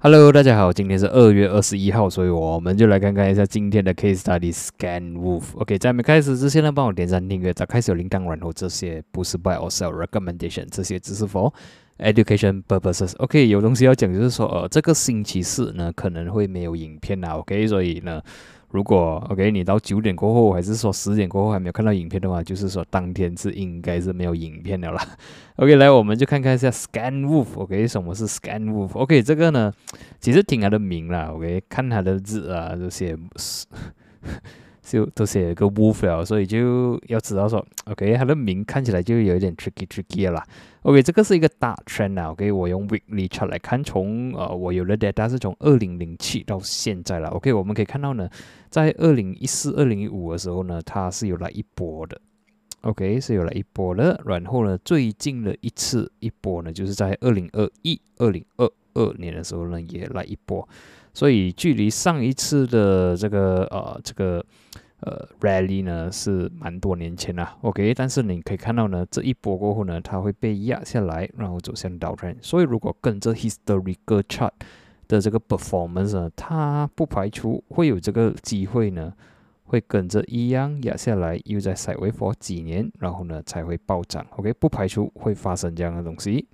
Hello，大家好，今天是二月二十一号，所以我们就来看看一下今天的 Case Study Scan Wolf。OK，在没开始之前呢，帮我点赞订阅，打开小铃铛，然后这些不是 Buy or Sell Recommendation，这些只是 for education purposes。OK，有东西要讲，就是说，呃，这个星期四呢可能会没有影片啦。OK，所以呢。如果 OK，你到九点过后，还是说十点过后还没有看到影片的话，就是说当天是应该是没有影片的啦。OK，来我们就看看一下 Scan Wolf。OK，什么是 Scan Wolf？OK，这个呢，其实挺它的名啦。OK，看它的字啊，这些。就都写个 wolf 了，所以就要知道说，OK，它的名看起来就有一点 tricky tricky 了。OK，这个是一个大 trend 啊。OK，我用 weekly chart 来看，从呃我有的 data 是从二零零七到现在了。OK，我们可以看到呢，在二零一四、二零一五的时候呢，它是有来一波的。OK，是有来一波的。然后呢，最近的一次一波呢，就是在二零二一、二零二二年的时候呢，也来一波。所以距离上一次的这个呃这个呃 rally 呢是蛮多年前了，OK，但是你可以看到呢，这一波过后呢，它会被压下来，然后走向倒 t。所以如果跟着 historical chart 的这个 performance 呢，它不排除会有这个机会呢，会跟着一样压下来，又在 s i d e w a y for 几年，然后呢才会暴涨，OK，不排除会发生这样的东西。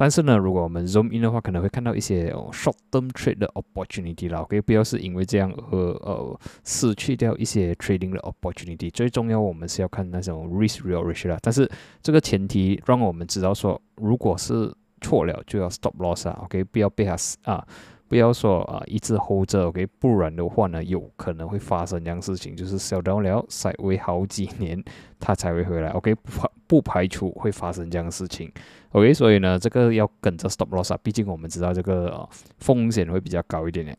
但是呢，如果我们 zoom in 的话，可能会看到一些 short term trade 的 opportunity 啦。OK，不要是因为这样而呃失去掉一些 trading 的 opportunity。最重要，我们是要看那种 risk real risk 啦。但是这个前提让我们知道说，如果是错了，就要 stop loss 啊。OK，不要被它啊。不要说啊，一直 hold 着，OK，不然的话呢，有可能会发生这样事情，就是小到了塞维好几年，它才会回来，OK，不排不排除会发生这样的事情，OK，所以呢，这个要跟着 stop loss 啊，毕竟我们知道这个风险会比较高一点点。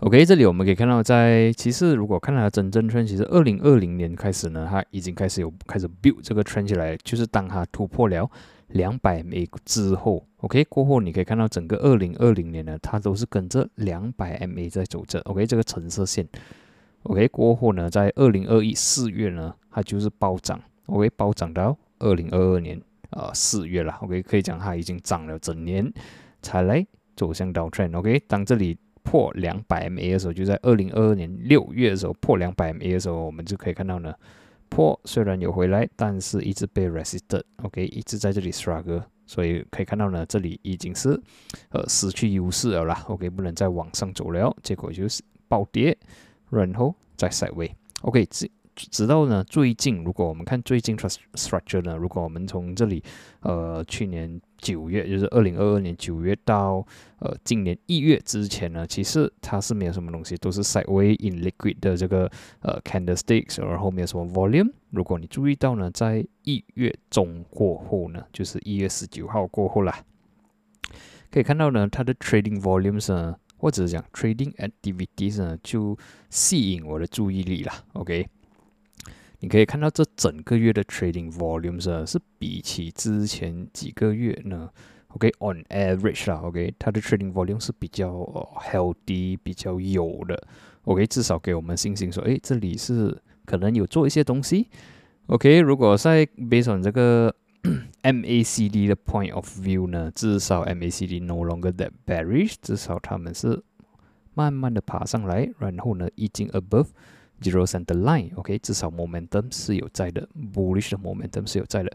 OK，这里我们可以看到，在其实如果看它的真正圈，其实二零二零年开始呢，它已经开始有开始 build 这个圈起来，就是当它突破了。两百美之后，OK，过后你可以看到整个二零二零年呢，它都是跟着两百 MA 在走着，OK，这个橙色线，OK，过后呢，在二零二一四月呢，它就是暴涨，OK，暴涨到二零二二年呃四月了，OK，可以讲它已经涨了整年才来走向 down trend，OK，当这里破两百 MA 的时候，就在二零二二年六月的时候破两百 MA 的时候，我们就可以看到呢。破虽然有回来，但是一直被 resisted，OK，一直在这里 struggle，所以可以看到呢，这里已经是呃失去优势了啦，OK，不能再往上走了，结果就是暴跌，然后再 s i d e w a y o k 这直到呢最近，如果我们看最近 structure 呢，如果我们从这里呃去年。九月就是二零二二年九月到呃今年一月之前呢，其实它是没有什么东西，都是 sideway in liquid 的这个呃 candlesticks，然后没有什么 volume。如果你注意到呢，在一月中过后呢，就是一月十九号过后啦，可以看到呢，它的 trading volumes 呢，或者是讲 trading activities 呢，就吸引我的注意力了。OK。你可以看到这整个月的 trading volumes 是比起之前几个月呢，OK，on average 啦，OK，它的 trading volume 是比较 healthy，比较有的，OK，至少给我们信心说，诶，这里是可能有做一些东西，OK，如果在 based on 这个 MACD 的 point of view 呢，至少 MACD no longer that bearish，至少他们是慢慢的爬上来，然后呢，已经 above。Zero center line，OK，至少 momentum 是有在的，bullish 的 momentum 是有在的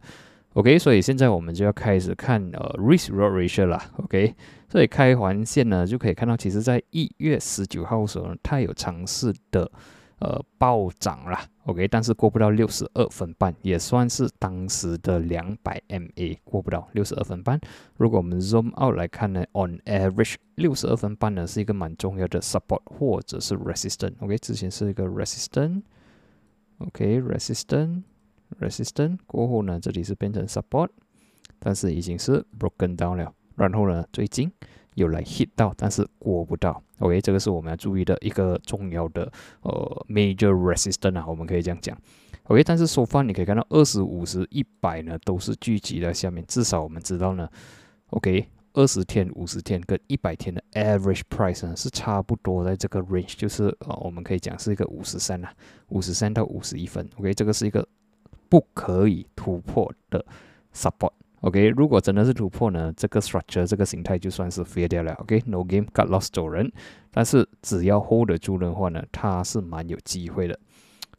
，OK，所以现在我们就要开始看呃 risk r o a d ratio 啦，OK，所以开环线呢就可以看到，其实在一月十九号的时候，它有尝试的。呃，暴涨啦，OK，但是过不到六十二分半，也算是当时的两百 MA 过不到六十二分半。如果我们 zoom out 来看呢，on average 六十二分半呢是一个蛮重要的 support 或者是 resistance，OK，之前是一个 resistance，OK，resistance，resistance 过后呢，这里是变成 support，但是已经是 broken down 了。然后呢，最近。有来 hit 到，但是过不到。OK，这个是我们要注意的一个重要的呃 major resistance 啊，我们可以这样讲。OK，但是收方你可以看到二十五十一百呢都是聚集在下面，至少我们知道呢。OK，二十天、五十天跟一百天的 average price 呢是差不多在这个 range，就是呃我们可以讲是一个五十三啊，五十三到五十一分。OK，这个是一个不可以突破的 support。OK，如果真的是突破呢，这个 structure 这个形态就算是废掉了。OK，no game got lost 走人。但是只要 hold 得住的话呢，它是蛮有机会的。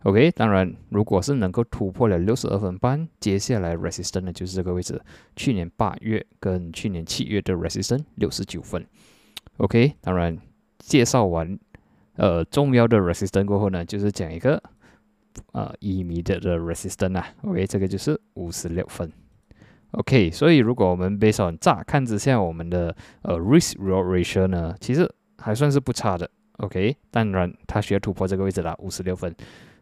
OK，当然如果是能够突破了六十二分半，接下来 resistance 呢就是这个位置，去年八月跟去年七月的 resistance 六十九分。OK，当然介绍完呃重要的 resistance 过后呢，就是讲一个呃一米的的 resistance 啊。OK，这个就是五十六分。OK，所以如果我们 based on 乍看之下，我们的呃 risk reward ratio 呢，其实还算是不差的。OK，当然它需要突破这个位置啦，五十六分。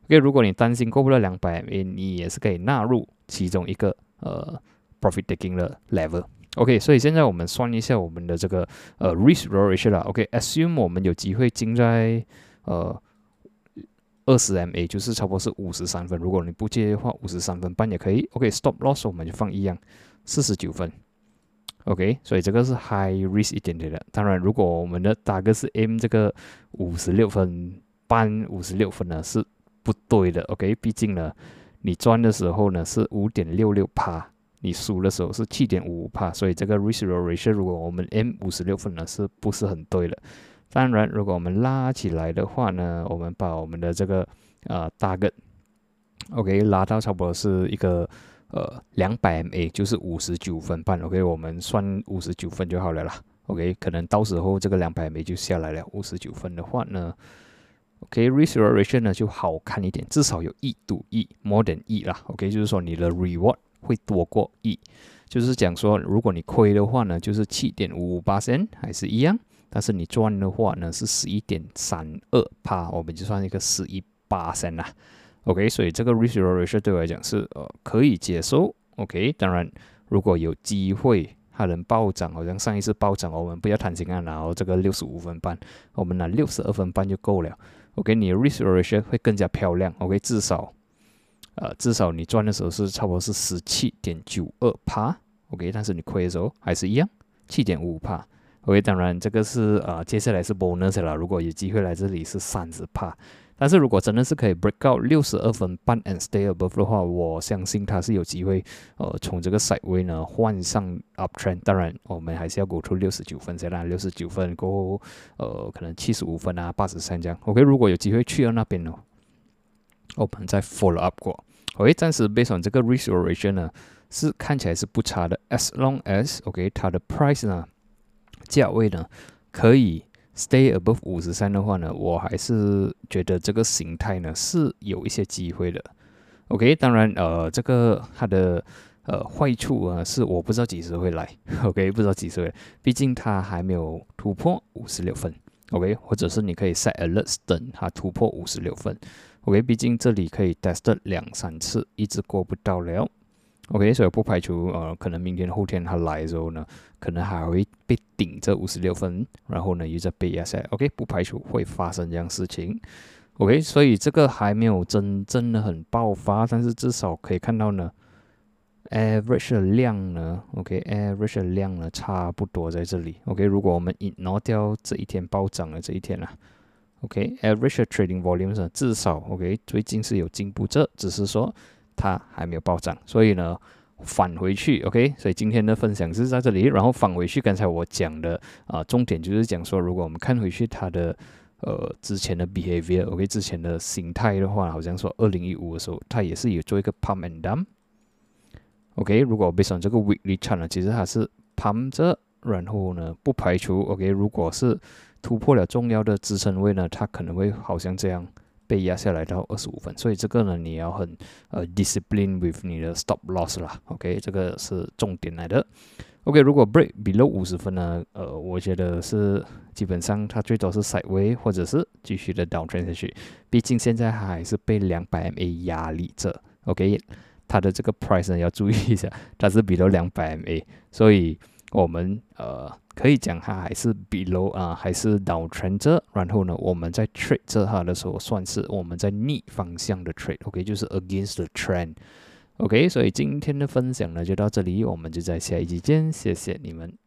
OK，如果你担心过不了两百 MA，你也是可以纳入其中一个呃 profit taking 的 level。OK，所以现在我们算一下我们的这个呃 risk reward ratio 啦。OK，assume 我们有机会进在呃二十 MA，就是差不多是五十三分。如果你不介意的话，五十三分半也可以。OK，stop loss 我们就放一样，四十九分。OK，所以这个是 high risk 一点点的。当然，如果我们的大概是 M 这个五十六分半、五十六分呢，是不对的，OK，毕竟呢，你赚的时候呢是五点六六帕，你输的时候是七点五五帕，所以这个 risk ratio 如果我们 M 五十六分呢，是不是很对的？当然，如果我们拉起来的话呢，我们把我们的这个呃大个，OK，拉到差不多是一个呃两百 MA，就是五十九分半，OK，我们算五十九分就好了啦，OK，可能到时候这个两百 MA 就下来了，五十九分的话呢。，OK restoration 呢就好看一点，至少有一赌一，more than 一啦。OK，就是说你的 reward 会多过一，就是讲说如果你亏的话呢，就是七点五五八仙还是一样，但是你赚的话呢是十一点三二帕，我们就算一个十一八仙啦。OK，所以这个 risk ratio 对我来讲是呃可以接受。OK，当然如果有机会它能暴涨，好像上一次暴涨，我们不要贪心啊，然后这个六十五分半，我们拿六十二分半就够了。OK，你的 risk ratio 会更加漂亮。OK，至少，呃，至少你赚的时候是差不多是十七点九二帕。OK，但是你亏的时候还是一样，七点五帕。OK，当然这个是呃，接下来是 bonus 了。如果有机会来这里是三十帕。但是如果真的是可以 break out 六十二分半 and stay above 的话，我相信它是有机会，呃，从这个 side way 呢换上 uptrend。当然，我们还是要过出六十九分先啦，六十九分过后，呃，可能七十五分啊，八十三这样。OK，如果有机会去到那边呢，我们再 follow up 过。OK，暂时 based on 这个 restoration 呢，是看起来是不差的，as long as OK 它的 price 呢，价位呢可以。Stay above 五十三的话呢，我还是觉得这个形态呢是有一些机会的。OK，当然呃，这个它的呃坏处啊是我不知道几时会来。OK，不知道几时会，毕竟它还没有突破五十六分。OK，或者是你可以 set alert 等它突破五十六分。OK，毕竟这里可以 test 两三次，一直过不到了。OK，所以不排除呃，可能明天后天它来的时候呢，可能还会被顶这五十六分，然后呢又再被压下来。OK，不排除会发生这样事情。OK，所以这个还没有真正的很爆发，但是至少可以看到呢，average 的量呢，OK，average 的量呢差不多在这里。OK，如果我们 ignore 掉这一天暴涨的这一天啊，OK，average trading volume 呢至少 OK 最近是有进步，这只是说。它还没有暴涨，所以呢，返回去，OK，所以今天的分享是在这里，然后返回去，刚才我讲的啊，重点就是讲说，如果我们看回去它的呃之前的 behavior，OK，之前的形态的话，好像说二零一五的时候，它也是有做一个 pump and dump，OK，如果 based on 这个 weekly chart 呢，其实它是 pump 着，然后呢，不排除 OK，如果是突破了重要的支撑位呢，它可能会好像这样。被压下来到二十五分，所以这个呢，你要很呃 discipline with 你的 stop loss 啦，OK，这个是重点来的。OK，如果 break below 五十分呢，呃，我觉得是基本上它最多是 sideway 或者是继续的 downtrend 下去，毕竟现在还是被两百 MA 压力着，OK，它的这个 price 呢要注意一下，它是 below 两百 MA，所以我们呃。可以讲它还是 below 啊，还是倒穿着，然后呢，我们在 trade 这哈的时候，算是我们在逆方向的 trade，OK，就是 against the trend，OK，所以今天的分享呢就到这里，我们就在下一集见，谢谢你们。